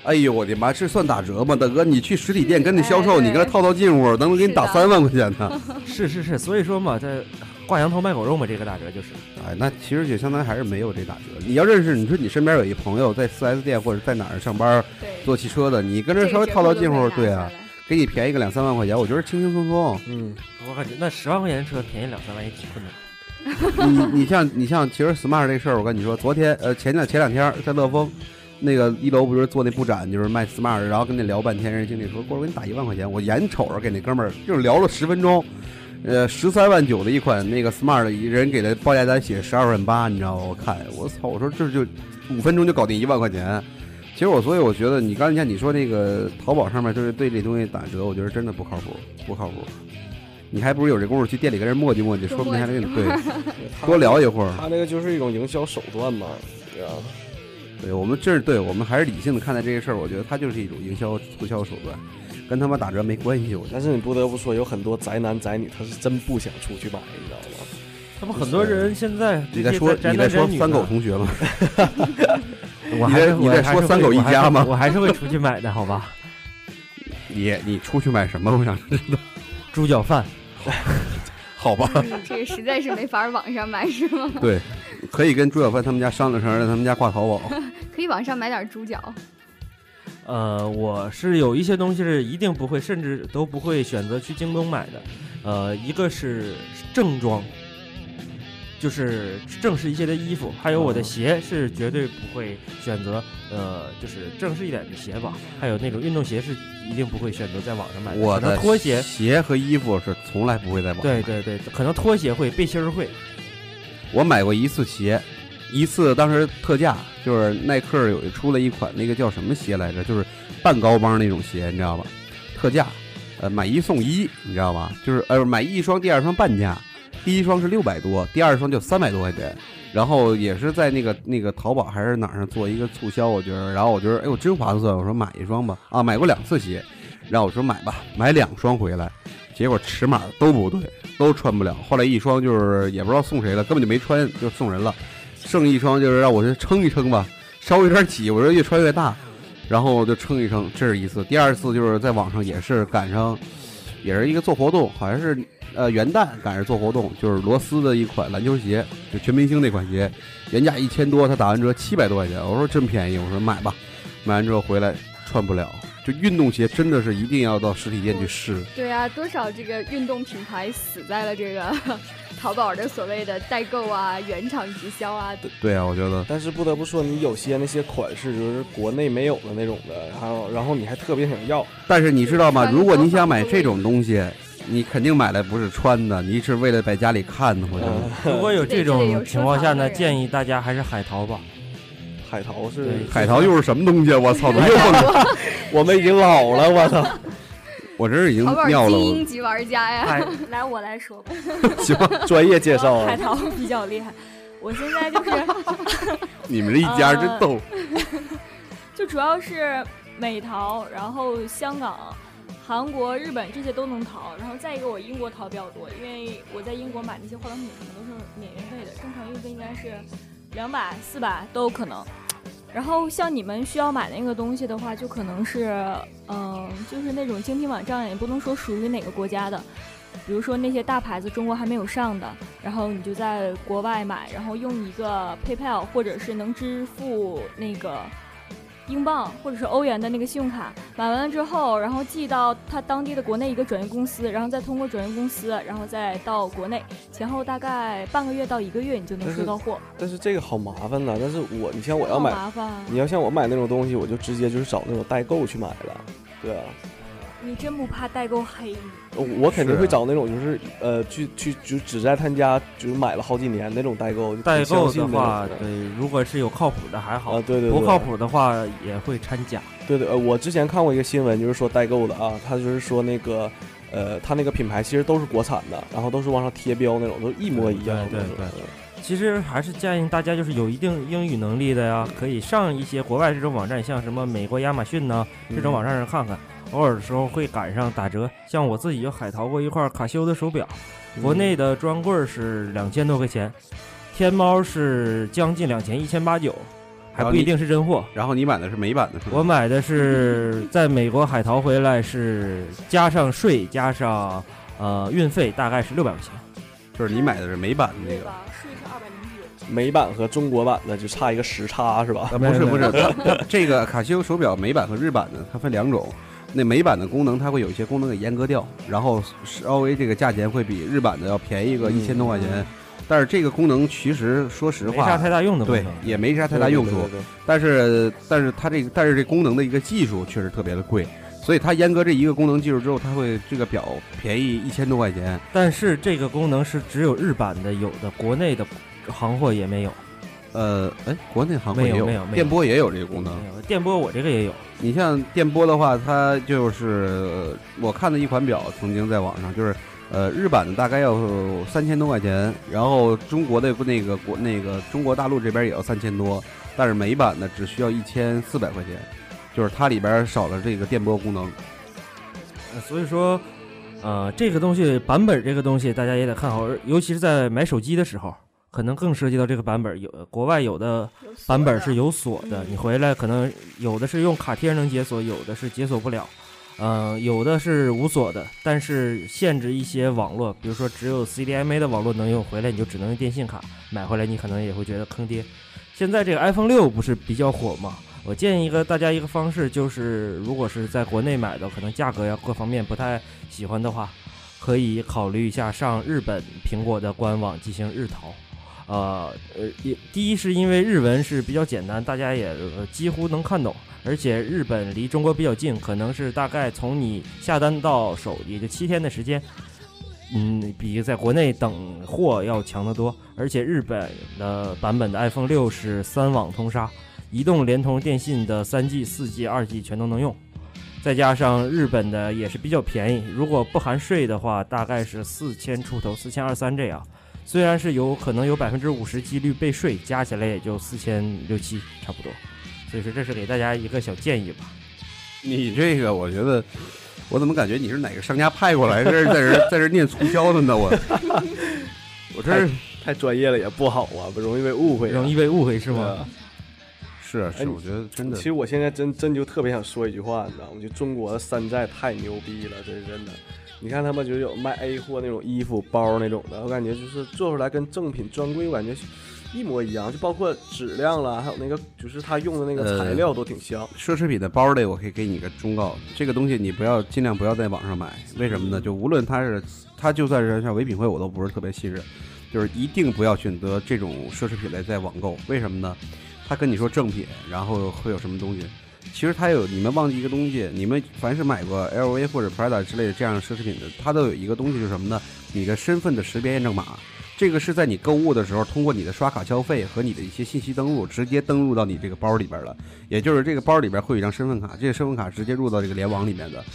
哎呦我的妈，这算打折吗？大哥，你去实体店跟那销售，哎你跟他套套近乎，能给你打三万块钱呢。是是是，所以说嘛，这挂羊头卖狗肉嘛，这个打折就是。哎，那其实就相当于还是没有这打折。你要认识，你说你身边有一朋友在 4S 店或者在哪儿上班对，做汽车的，你跟这稍微套套近乎，对啊，，给你便宜个两三万块钱，我觉得轻轻松松。嗯，我感觉那十万块钱的车便宜两三万也挺困难。你你像你像，其实 smart 这事儿，我跟你说，昨天呃前两前两天在乐丰，那个一楼不是做那布展，就是卖 smart，然后跟那聊半天，人经理说过来我给你打一万块钱，我眼瞅着给那哥们儿就是聊了十分钟，呃十三万九的一款那个 smart 人给他报价单写十二万八，你知道吗？我看我操，我说这就五分钟就搞定一万块钱。其实我所以我觉得你刚才像你说那个淘宝上面就是对这东西打折，我觉得真的不靠谱，不靠谱。你还不如有这功夫去店里跟人磨叽磨叽，说不定还能给你对多聊一会儿。他这个就是一种营销手段嘛，对啊，对我们这是对我们还是理性的看待这些事儿，我觉得它就是一种营销促销手段，跟他妈打折没关系。我觉得但是你不得不说，有很多宅男宅女他是真不想出去买，你知道吗？他们很多人现在你在说你在说三狗同学 吗？我还是你在说三狗一家吗我还是会出去买的，好吧？你你出去买什么？我想知道。猪脚饭，好吧，这个实在是没法网上买是吗？对，可以跟朱小帆他们家商量商量，让他们家挂淘宝。可以网上买点猪脚，呃，我是有一些东西是一定不会，甚至都不会选择去京东买的。呃，一个是正装，就是正式一些的衣服，还有我的鞋是绝对不会选择，呃，就是正式一点的鞋吧。还有那种运动鞋是一定不会选择在网上买的。我的拖鞋，鞋和衣服是从来不会在网上买。对对对，可能拖鞋会，背心儿会。我买过一次鞋，一次当时特价，就是耐克有出了一款那个叫什么鞋来着，就是半高帮那种鞋，你知道吧？特价，呃，买一送一，你知道吧？就是呃，买一双，第二双半价，第一双是六百多，第二双就三百多块钱。然后也是在那个那个淘宝还是哪儿上做一个促销，我觉得，然后我觉得，哎呦，真划算，我说买一双吧，啊，买过两次鞋，然后我说买吧，买两双回来，结果尺码都不对，都穿不了。后来一双就是也不知道送谁了，根本就没穿，就送人了。剩一双就是让我去称一称吧，稍微有点挤，我说越穿越大，然后我就称一称，这是一次。第二次就是在网上也是赶上，也是一个做活动，好像是呃元旦赶上做活动，就是罗斯的一款篮球鞋，就全明星那款鞋，原价一千多，他打完折七百多块钱，我说真便宜，我说买吧，买完之后回来穿不了。就运动鞋真的是一定要到实体店去试，对啊，多少这个运动品牌死在了这个 淘宝的所谓的代购啊、原厂直销啊，对啊，我觉得。但是不得不说，你有些那些款式就是国内没有的那种的，然后然后你还特别想要，但是你知道吗？如果你想买这种东西，你肯定买来不是穿的，你是为了在家里看的，我觉得，如果有这种情况下呢，建议大家还是海淘吧。海淘是海淘又是什么东西啊？我操，怎么又蹦？我们已经老了，我操！我这是已经淘宝尿了精。英级玩家呀！来，我来说吧。行，专业介绍啊，海淘比较厉害，我现在就是 你们这一家真逗。就主要是美淘，然后香港、韩国、日本这些都能淘，然后再一个我英国淘比较多，因为我在英国买那些化妆品什么都是免运费的，正常运费应该是两百、四百都有可能。然后像你们需要买那个东西的话，就可能是，嗯、就是那种精品网站，也不能说属于哪个国家的，比如说那些大牌子中国还没有上的，然后你就在国外买，然后用一个 PayPal 或者是能支付那个英镑或者是欧元的那个信用卡，买完了之后，然后寄到他当地的国内一个转运公司，然后再通过转运公司，然后再到国内，前后大概半个月到一个月你就能收到货。但是这个好麻烦呐。但是我，你像我要买，麻烦，你要像我买那种东西，我就直接就是找那种代购去买了。对啊，你真不怕代购黑你？我我肯定会找那种就是呃去去就只在他家就是买了好几年那种代购。代购的话，种对，如果是有靠谱的还好啊，，对对对，不靠谱的话也会掺假。对对，呃，我之前看过一个新闻，就是说代购的啊，他就是说那个，呃，他那个品牌其实都是国产的，然后都是往上贴标那种，都一模一样的。对对对其实还是建议大家就是有一定英语能力的呀，可以上一些国外这种网站，像什么美国亚马逊呐、这种网站上看看，偶尔的时候会赶上打折。像我自己就海淘过一块卡西欧的手表，国内的专柜是两千多块钱，天猫是将近两千，一千八九，还不一定是真货。然后你买的是美版的？我买的是 在美国海淘回来是加上税加上呃运费，大概是六百块钱。就是你买的是美版的那个。税是二百零九。美版和中国版的就差一个时差是吧？啊，不是不是，这个卡西欧手表美版和日版的它分两种。那美版的功能它会有一些功能给阉割掉，然后稍微这个价钱会比日版的要便宜个一千多块钱。但是这个功能其实说实话没啥，太大用的对，也没啥太大用处。对对对对但是但是它这个但是这功能的一个技术确实特别的贵，所以它阉割这一个功能技术之后，它会这个表便宜一千多块钱。但是这个功能是只有日版的有的，国内的行货也没有。呃，哎，国内行货没有也没有没有电波也有这个功能。电波我这个也有，你像电波的话，它就是呃我看的一款表，曾经在网上就是，呃，日版的大概要三千多块钱，然后中国的那个国那个中国大陆这边也要三千多，但是美版的只需要一千四百块钱，就是它里边少了这个电波功能。呃所以说，呃，这个东西版本这个东西大家也得看好，尤其是在买手机的时候，可能更涉及到这个版本。有国外有的版本的是有锁的，你回来可能有的是用卡贴能解锁，有的是解锁不了。嗯、有的是无锁的，但是限制一些网络，比如说只有 CDMA 的网络能用，回来你就只能用电信卡买回来，你可能也会觉得坑爹。现在这个 iPhone 六不是比较火吗？我建议一个大家一个方式，就是如果是在国内买的，可能价格呀各方面不太喜欢的话，可以考虑一下上日本苹果的官网进行日淘。呃呃，也第一是因为日文是比较简单，大家也、呃、几乎能看懂，而且日本离中国比较近，可能是大概从你下单到手也就七天的时间，嗯，比在国内等货要强得多。而且日本的版本的 iPhone 六是三网通杀，移动、联通、电信的三 G、四 G、二 G 全都能用。再加上日本的也是比较便宜，如果不含税的话，大概是四千出头，四千二三这样。虽然是有可能有百分之五十几率被税，加起来也就四千六七差不多。所以说这是给大家一个小建议吧。你这个，我觉得，我怎么感觉你是哪个商家派过来，这是在这 在这念促销的呢？我，我这是太专业了也不好啊，不容易被误会啊、容易被误会是对吗？啊是啊是，哎我觉得真的其实我现在真真就特别想说一句话，你知道吗？我觉得中国的山寨太牛逼了，这是真的。你看他们就是有卖 A 货那种衣服、包那种的，我感觉就是做出来跟正品专柜，我感觉一模一样，就包括质量啦，还有那个就是他用的那个材料都挺像。奢侈品的包类，我可以给你个忠告：这个东西你不要尽量不要在网上买，为什么呢？就无论它是它就算是像唯品会，我都不是特别信任，就是一定不要选择这种奢侈品类在网购。为什么呢？他跟你说正品，然后会有什么东西？其实他有，你们忘记一个东西，你们凡是买过 LV 或者 Prada 之类的这样奢侈品的，它都有一个东西是什么呢？你的身份的识别验证码。这个是在你购物的时候，通过你的刷卡消费和你的一些信息登录，直接登录到你这个包里边了。也就是这个包里边会有一张身份卡，这个身份卡直接入到这个联网里面的。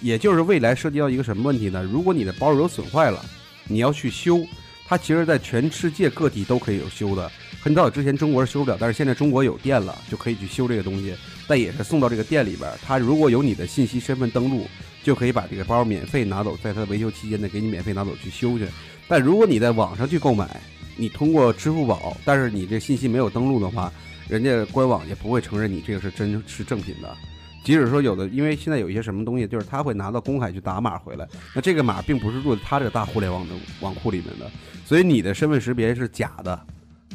也就是未来涉及到一个什么问题呢？如果你的包有损坏了，你要去修，它其实在全世界各地都可以有修的。很早之前中国是修不了，但是现在中国有店了，就可以去修这个东西。但也是送到这个店里边，它如果有你的信息身份登录，就可以把这个包免费拿走，在它维修期间呢，给你免费拿走去修去。但如果你在网上去购买，你通过支付宝，但是你这信息没有登录的话，人家官网也不会承认你这个是真是正品的。即使说有的，因为现在有一些什么东西，就是他会拿到公海去打码回来，那这个码并不是入他这个大互联网的网库里面的，所以你的身份识别是假的，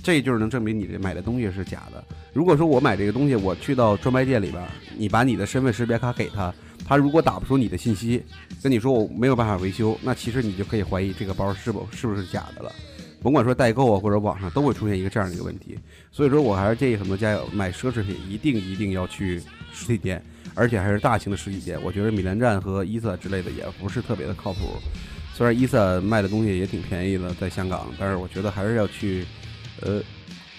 这就是能证明你这买的东西是假的。如果说我买这个东西，我去到专卖店里边，你把你的身份识别卡给他，他如果打不出你的信息，跟你说我没有办法维修，那其实你就可以怀疑这个包是否是不是假的了。甭管说代购啊或者网上都会出现一个这样的一个问题，所以说我还是建议很多家友买奢侈品一定一定要去实体店。而且还是大型的实体店，我觉得米兰站和伊萨之类的也不是特别的靠谱。虽然伊萨卖的东西也挺便宜的，在香港，但是我觉得还是要去，呃，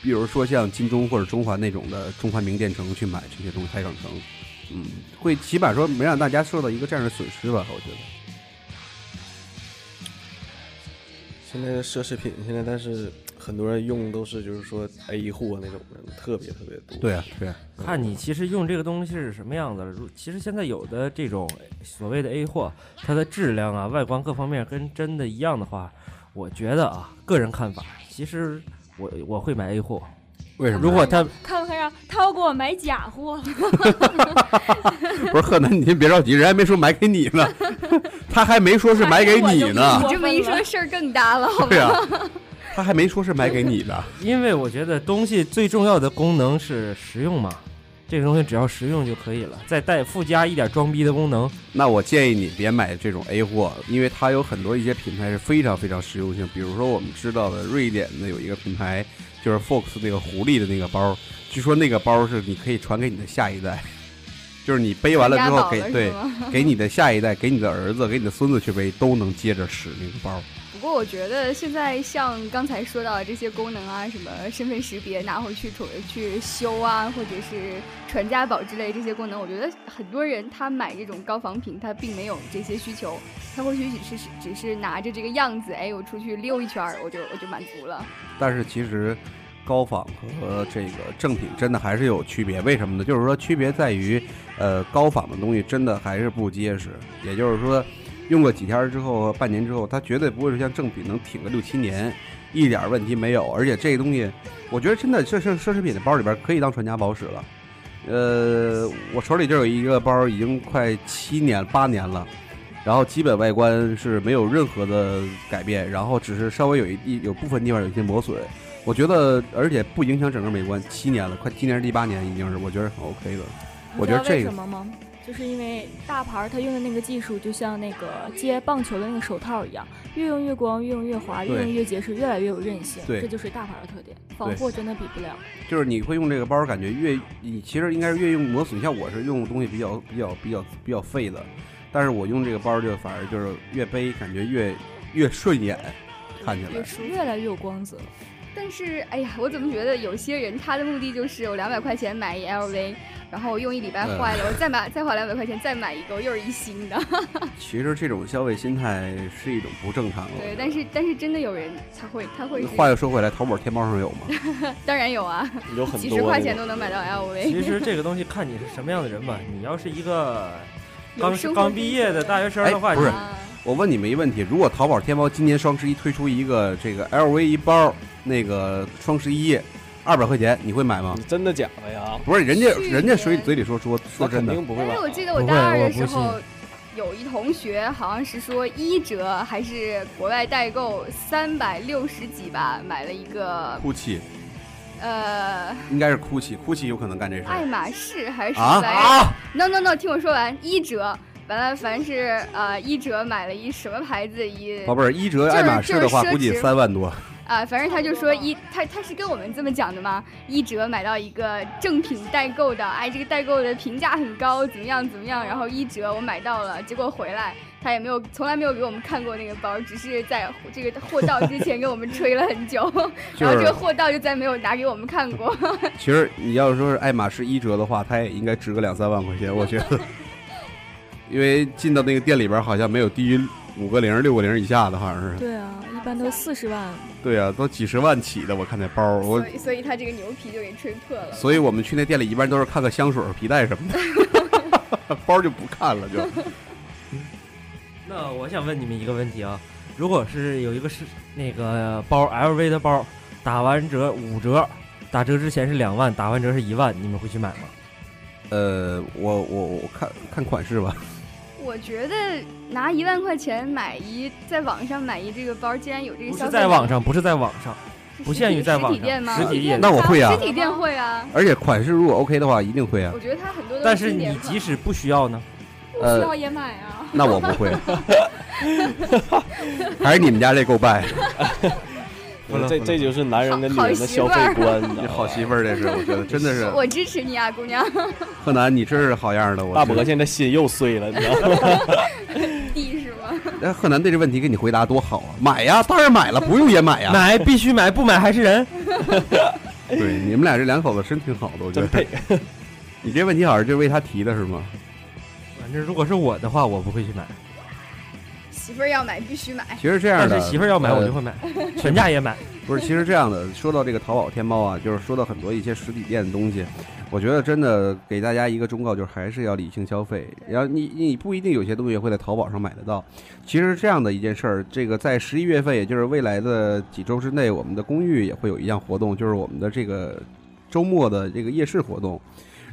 比如说像金钟或者中环那种的中环名店城去买这些东西，海港城，嗯，会起码说没让大家受到一个这样的损失吧，我觉得。现在的奢侈品，现在但是。很多人用都是就是说 A 货那种的，特别特别多。对啊，对啊。看你其实用这个东西是什么样子。其实现在有的这种所谓的 A 货，它的质量啊、外观各方面跟真的一样的话，我觉得啊，个人看法，其实我我会买 A 货。为什么？如果他看不看上？他要给我买假货。不是贺楠，你先别着急，人还没说 买给你呢，他还没说是买给你呢。你这么一说，事儿更大了，好对啊。他还没说是买给你的，因为我觉得东西最重要的功能是实用嘛，这个东西只要实用就可以了，再带附加一点装逼的功能。那我建议你别买这种 A 货，因为它有很多一些品牌是非常非常实用性，比如说我们知道的瑞典的有一个品牌，就是 Fox 那个狐狸的那个包，据说那个包是你可以传给你的下一代，就是你背完了之后给对给你的下一代，给你的儿子，给你的孙子去背，都能接着使那个包。不过我觉得现在像刚才说到的这些功能啊，什么身份识别拿回去去修啊，或者是传家宝之类这些功能，我觉得很多人他买这种高仿品，他并没有这些需求，他或许只是只是拿着这个样子，哎，我出去溜一圈，我就我就满足了。但是其实高仿和这个正品真的还是有区别，为什么呢？就是说区别在于，呃，高仿的东西真的还是不结实，也就是说。用过几天之后，半年之后，它绝对不会是像正品能挺个六七年，一点问题没有。而且这个东西，我觉得真的奢奢奢侈品的包里边可以当传家宝使了。呃，我手里就有一个包，已经快七年八年了，然后基本外观是没有任何的改变，然后只是稍微有一有部分地方有一些磨损。我觉得，而且不影响整个美观。七年了，快今年是第八年，已经是我觉得很 OK 的。我觉得这个。就是因为大牌它用的那个技术，就像那个接棒球的那个手套一样，越用越光，越用越滑，越用越结实，越来越有韧性。对，这就是大牌的特点，仿货真的比不了。就是你会用这个包，感觉越你其实应该是越用磨损。像我是用东西比较比较比较比较费的，但是我用这个包就反而就是越背感觉越越顺眼，看起来越来越有光泽。但是哎呀，我怎么觉得有些人他的目的就是我两百块钱买一 LV。然后用一礼拜坏了，我再买再花两百块钱再买一个，又是一新的。其实这种消费心态是一种不正常的。对，但是但是真的有人他会他会。话又说回来，淘宝、天猫上有吗？当然有啊，有很多，几十块钱都能买到 LV。其实这个东西 看你是什么样的人吧。你要是一个刚刚毕业的大学生的话，不是。我问你们一个问题：如果淘宝、天猫今年双十一推出一个这个 LV 一包，那个双十一。二百块钱你会买吗？真的假的呀？不是，人家人家嘴嘴里说说说真的，但是我记得我大二的时候，有一同学好像是说一折还是国外代购三百六十几吧，买了一个。哭泣。呃，应该是哭泣，哭泣有可能干这事。爱马仕还是什么来着？No No No，听我说完，一折，完了，凡是呃一折买了一什么牌子一。宝贝儿，一折爱马仕的话估计三万多。啊，反正他就说一，他他是跟我们这么讲的嘛，一折买到一个正品代购的，哎，这个代购的评价很高，怎么样怎么样，然后一折我买到了，结果回来他也没有，从来没有给我们看过那个包，只是在这个货到之前给我们吹了很久，然后这个货到就再没有拿给我们看过。其实你要说是爱马仕一折的话，它也应该值个两三万块钱，我觉得，因为进到那个店里边好像没有低于五个零、六个零以下的，好像是。对啊，一般都四十万。对啊，都几十万起的，我看那包，我所以所以他这个牛皮就给吹破了。所以我们去那店里一般都是看个香水、皮带什么的，包就不看了就。那我想问你们一个问题啊，如果是有一个是那个包 LV 的包，打完折五折，打折之前是两万，打完折是一万，你们会去买吗？呃，我我我看看款式吧。我觉得拿一万块钱买一，在网上买一这个包，既然有这个不消费，是在网上，不是在网上，不限于在网上实体店吗？实体店。那我会啊实体店会啊。而且款式如果 OK 的话，一定会啊我。觉得它很多都但是你即使不需要呢？呃不需要也买啊。那我不会，还是你们家这够败。不能这这就是男人跟女人的消费观，好媳妇儿，这是我觉得真的是。我支持你啊，姑娘。贺南，你真是好样的。我大伯现在心又碎了，你知道吗？地是吗？那贺南对这问题给你回答多好啊！买呀，当然买了，不用也买呀。买必须买，不买还是人。对，你们俩这两口子真挺好的，我觉得。。你这问题好像就是为他提的是吗？反正如果是我的话，我不会去买。媳妇儿要买必须买。其实这样的，但是媳妇儿要买，呃我就会买，全家也买。不是，其实这样的，说到这个淘宝、天猫啊，就是说到很多一些实体店的东西，我觉得真的给大家一个忠告，就是还是要理性消费。然后你你不一定有些东西会在淘宝上买得到。其实这样的一件事儿，这个在十一月份，也就是未来的几周之内，我们的公寓也会有一样活动，就是我们的这个周末的这个夜市活动。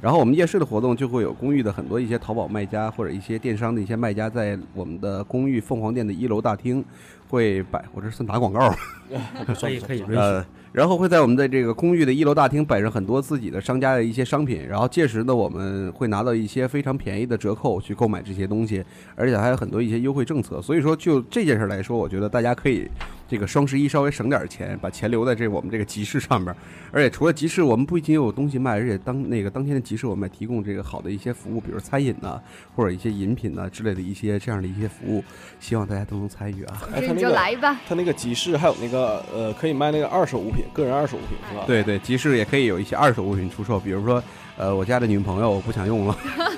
然后我们夜市的活动就会有公寓的很多一些淘宝卖家或者一些电商的一些卖家，在我们的公寓凤凰店的一楼大厅会摆，我这是打广告吗。可以可以。呃，然后会在我们的这个公寓的一楼大厅摆上很多自己的商家的一些商品，然后届时呢，我们会拿到一些非常便宜的折扣去购买这些东西，而且还有很多一些优惠政策。所以说，就这件事来说，我觉得大家可以这个双十一稍微省点钱，把钱留在这我们这个集市上面。而且除了集市，我们不仅有东西卖，而且当那个当天的集市，我们还提供这个好的一些服务，比如餐饮呐、或者一些饮品呐、之类的一些这样的一些服务，希望大家都能参与啊。哎，他那个就来吧。他那个集市还有那个呃，可以卖那个二手物品，个人二手物品是吧？，对对，集市也可以有一些二手物品出售，比如说，呃，我家的女朋友我不想用了，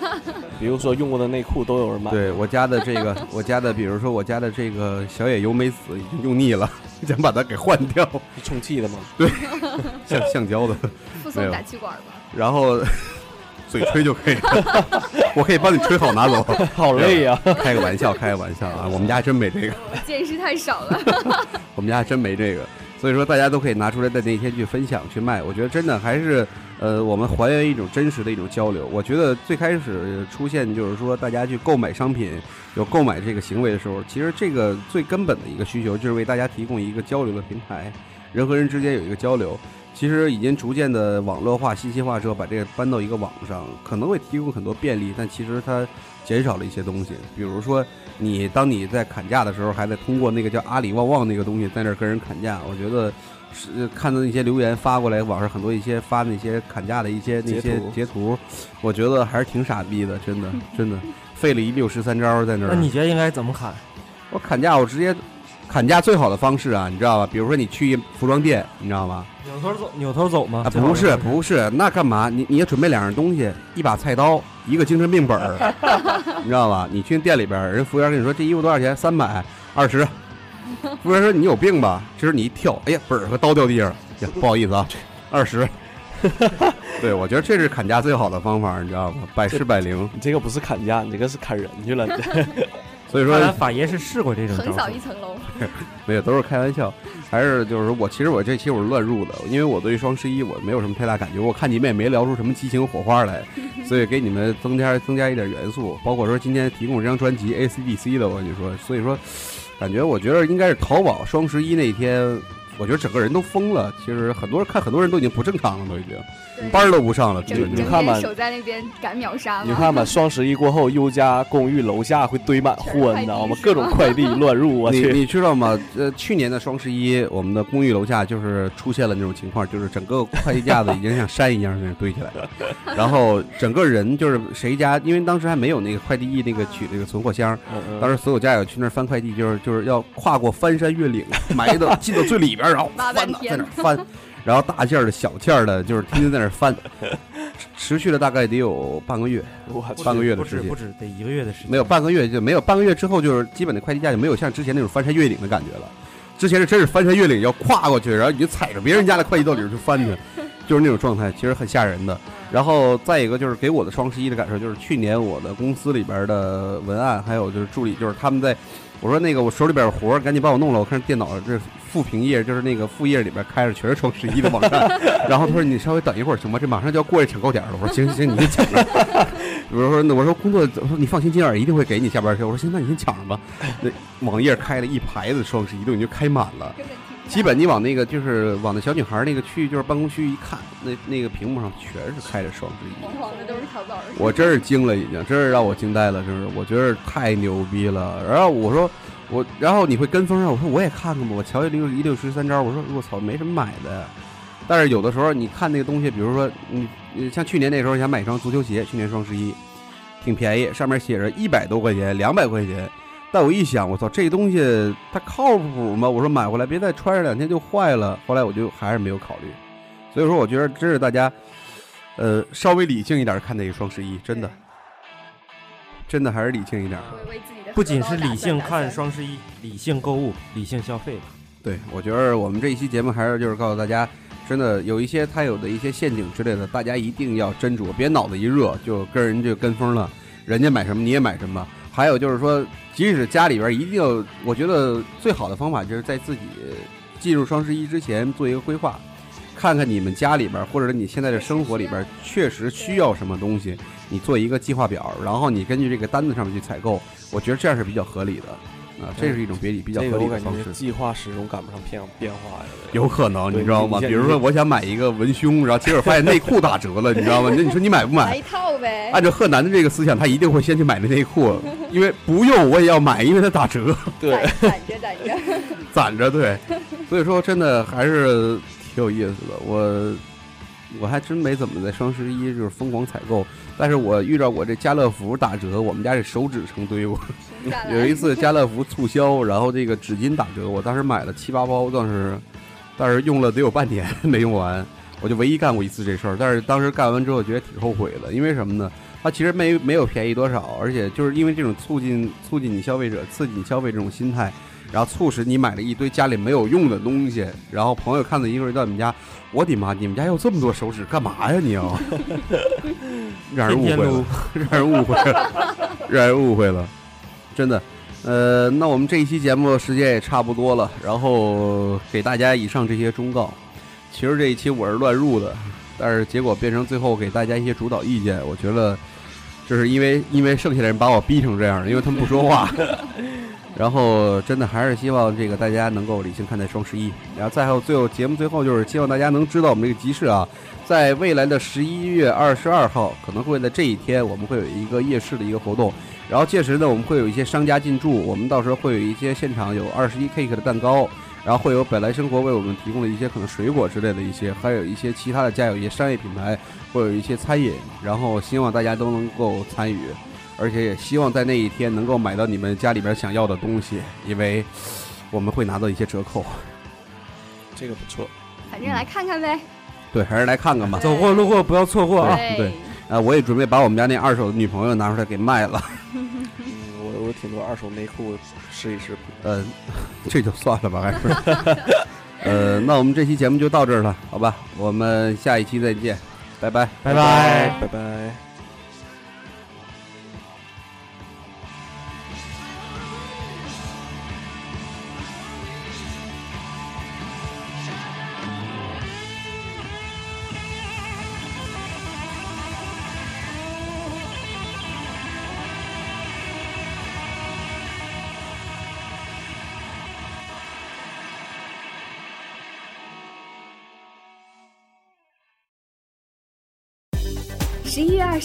比如说用过的内裤都有人买。对我家的这个，我家的，比如说我家的这个小野由美子已经用腻了，想把它给换掉，是充气的吗？对橡橡胶的，附送没有打气管吧。然后嘴吹就可以了，我可以帮你吹好拿走，好累呀、开个玩笑，开个玩笑啊，我们家还真没这个。我见识太少了。我们家还真没这个，所以说大家都可以拿出来在那天去分享去卖。我觉得真的还是，呃，我们还原一种真实的一种交流。我觉得最开始出现就是说大家去购买商品有购买这个行为的时候，其实这个最根本的一个需求就是为大家提供一个交流的平台，人和人之间有一个交流。其实已经逐渐的网络化、信息化之后，把这个搬到一个网上，可能会提供很多便利，但其实它减少了一些东西。比如说，你当你在砍价的时候，还得通过那个叫阿里旺旺那个东西在那儿跟人砍价，我觉得是看到那些留言发过来，网上很多一些发那些砍价的一些那些截图，我觉得还是挺傻逼的，真的 真的费了一六十三招在那儿。那你觉得应该怎么砍？我砍价，我直接砍价最好的方式啊，你知道吧？比如说你去服装店，你知道吗？扭头走，扭头走吗？啊，不是不是，那干嘛？你你也准备两样东西，一把菜刀，一个精神病本儿，你知道吧？你去店里边儿，人服务员跟你说这衣服多少钱？三百，二十。服务员说你有病吧？这时候你一跳，哎呀，本儿和刀掉地上了，呀，不好意思啊，二十。对，我觉得这是砍价最好的方法，你知道吗？百试百灵。你这个不是砍价，你这个是砍人去了。所以说法爷是试过这种招横扫一层楼。没有，都是开玩笑。还是就是说我其实我这期我是乱入的，因为我对双十一我没有什么太大感觉，我看你们也没聊出什么激情火花来，所以给你们增加增加一点元素，包括说今天提供这张专辑 AC/DC 的，我跟你说，所以说感觉我觉得应该是淘宝双十一那天我觉得整个人都疯了。其实很多人看，很多人都已经不正常了，都已经班儿都不上了。你看吧天守在那边赶秒杀。你看吧，双十一过后，优家公寓楼下会堆满货，快你知道吗各种快递 乱入，我去。你你知道吗？呃，去年的双十一，我们的公寓楼下就是出现了那种情况，就是整个快递架子已经像山一样在那堆起来了，然后整个人就是谁家，因为当时还没有那个快递易那个取那个存货箱，当时所有家友去那儿翻快递，就是就是要跨过翻山越岭，埋到进到最里边儿，然后翻呐，在天那儿翻，然后大件儿的小件儿的，就是天天在那儿翻，持续了大概得有半个月，半个月的时间不止得一个月的时间，没有半个月就没有半个月之后，就是基本的快递价就没有像之前那种翻山越岭的感觉了。之前是真是翻山越岭要跨过去，然后你就踩着别人家的快递到里头去翻去，就是那种状态，其实很吓人的。然后再一个就是给我的双十一的感受，就是去年我的公司里边的文案还有就是助理，就是他们在我说那个我手里边有活儿，赶紧帮我弄了。我看电脑这副屏页就是那个副页里边开着全是双十一的网站，然后他说你稍微等一会儿行吗？这马上就要过去抢购点了。我说行行行，你先抢着。我说那我说工作，我说你放心，今晚一定会给你下班去。我说行，那你先抢着吧。那网页开了一排子双十一都已经开满了。基本你往那个就是往那小女孩那个区域，就是办公区一看，那那个屏幕上全是开着双十一。黄黄的都是淘宝的。我真是惊了，已经，真是让我惊呆了，真是，我觉得太牛逼了。然后我说我，然后你会跟风啊？我说我也看看吧，我瞧一六一六十三招，我说我操，没什么买的呀。但是有的时候你看那个东西，比如说你你像去年那时候想买一双足球鞋，去年双十一挺便宜，上面写着一百多块钱，两百块钱。但我一想，我操，这东西它靠谱吗？我说买回来别再穿上两天就坏了。后来我就还是没有考虑。所以说，我觉得真是大家，呃，稍微理性一点看这个双十一，真的，真的还是理性一点。不仅是理性看双十一，理性购物，理性消费吧。对，我觉得我们这一期节目还是就是告诉大家，真的有一些它有的一些陷阱之类的，大家一定要斟酌，别脑子一热就跟人就跟风了，人家买什么你也买什么。还有就是说，即使家里边一定要，我觉得最好的方法就是在自己进入双十一之前做一个规划，看看你们家里边或者你现在的生活里边确实需要什么东西，你做一个计划表，然后你根据这个单子上面去采购，我觉得这样是比较合理的。啊，这是一种别比比较合理的方式。计划始终赶不上变变化呀。有可能，你知道吗？比如说，我想买一个文胸，然后结果发现内裤打折了，你知道吗？那你说你买不买买一？套呗。按照贺楠的这个思想，他一定会先去买那内裤，因为不用我也要买，因为它打折，对，攒攒着攒着。攒着 对。所以说，真的还是挺有意思的。我我还真没怎么在双十一就是疯狂采购，但是我遇到过这家乐福打折，我们家这手指成堆过。停下来有一次家乐福促销，然后这个纸巾打折，我当时买了七八包，当时但是用了得有半年没用完，我就唯一干过一次这事儿。但是当时干完之后觉得挺后悔的，因为什么呢？它其实没没有便宜多少，而且就是因为这种促进促进你消费者、刺激你消费这种心态，然后促使你买了一堆家里没有用的东西，然后朋友看到一个人到你们家，我的妈，你们家要这么多手指干嘛呀你要？让人误会了，让人误会了，让人误会了。真的。呃，那我们这一期节目时间也差不多了，然后给大家以上这些忠告。其实这一期我是乱入的，但是结果变成最后给大家一些主导意见，我觉得就是因为因为剩下的人把我逼成这样的，因为他们不说话。然后真的还是希望这个大家能够理性看待双十一，然后再后最后节目最后就是希望大家能知道我们这个集市啊，在未来的十一月二十二号可能会在这一天我们会有一个夜市的一个活动，然后届时呢我们会有一些商家进驻，我们到时候会有一些现场有二十一 cake 的蛋糕，然后会有本来生活为我们提供的一些可能水果之类的一些，还有一些其他的家有一些商业品牌，会有一些餐饮，然后希望大家都能够参与。而且也希望在那一天能够买到你们家里边想要的东西，因为我们会拿到一些折扣。这个不错。反正来看看呗。对，还是来看看吧。走过路过不要错过啊！对啊，我也准备把我们家那二手的女朋友拿出来给卖了。嗯，我我挺多二手内裤试一试。呃，这就算了吧，还是。呃，那我们这期节目就到这儿了，好吧？我们下一期再见，拜拜，拜拜。拜拜。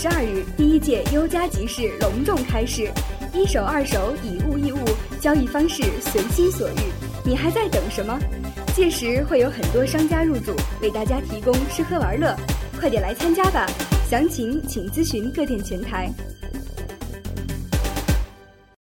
十二日，第一届优家集市隆重开市，一手二手以物易物，交易方式随心所欲，你还在等什么？届时会有很多商家入驻，为大家提供吃喝玩乐，快点来参加吧！详情请咨询各店前台。